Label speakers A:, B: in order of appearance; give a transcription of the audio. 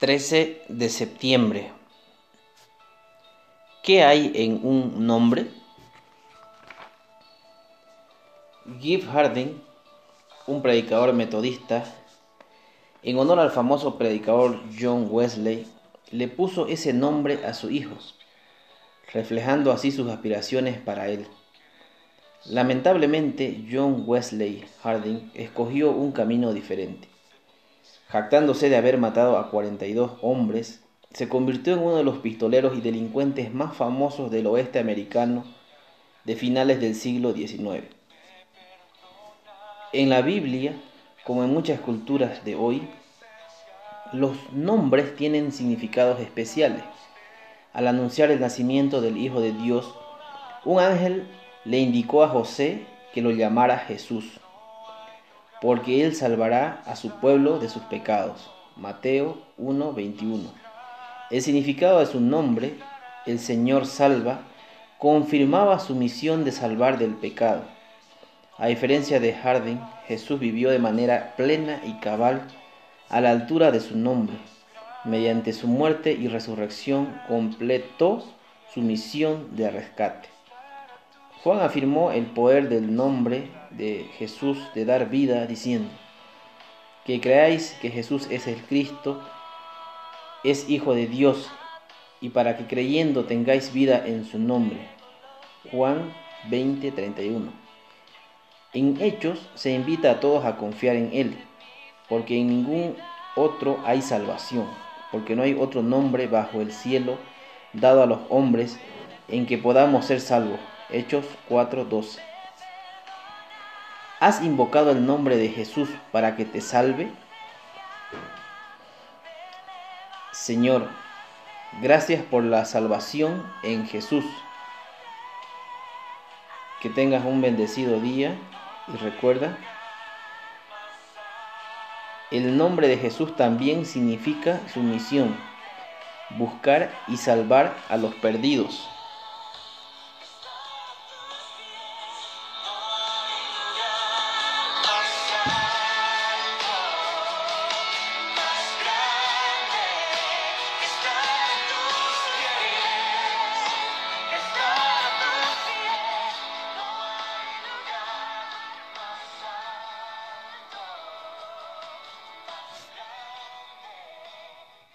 A: 13 de septiembre. ¿Qué hay en un nombre? Gibb Harding, un predicador metodista, en honor al famoso predicador John Wesley, le puso ese nombre a su hijo, reflejando así sus aspiraciones para él. Lamentablemente, John Wesley Harding escogió un camino diferente. Jactándose de haber matado a 42 hombres, se convirtió en uno de los pistoleros y delincuentes más famosos del oeste americano de finales del siglo XIX. En la Biblia, como en muchas culturas de hoy, los nombres tienen significados especiales. Al anunciar el nacimiento del Hijo de Dios, un ángel le indicó a José que lo llamara Jesús, porque él salvará a su pueblo de sus pecados. Mateo 1:21. El significado de su nombre, el Señor salva, confirmaba su misión de salvar del pecado. A diferencia de Harding, Jesús vivió de manera plena y cabal a la altura de su nombre. Mediante su muerte y resurrección completó su misión de rescate. Juan afirmó el poder del nombre de Jesús de dar vida diciendo, que creáis que Jesús es el Cristo, es Hijo de Dios, y para que creyendo tengáis vida en su nombre. Juan 20:31. En Hechos se invita a todos a confiar en Él, porque en ningún otro hay salvación, porque no hay otro nombre bajo el cielo dado a los hombres en que podamos ser salvos. Hechos 4:12. ¿Has invocado el nombre de Jesús para que te salve? Señor, gracias por la salvación en Jesús. Que tengas un bendecido día y recuerda, el nombre de Jesús también significa su misión, buscar y salvar a los perdidos.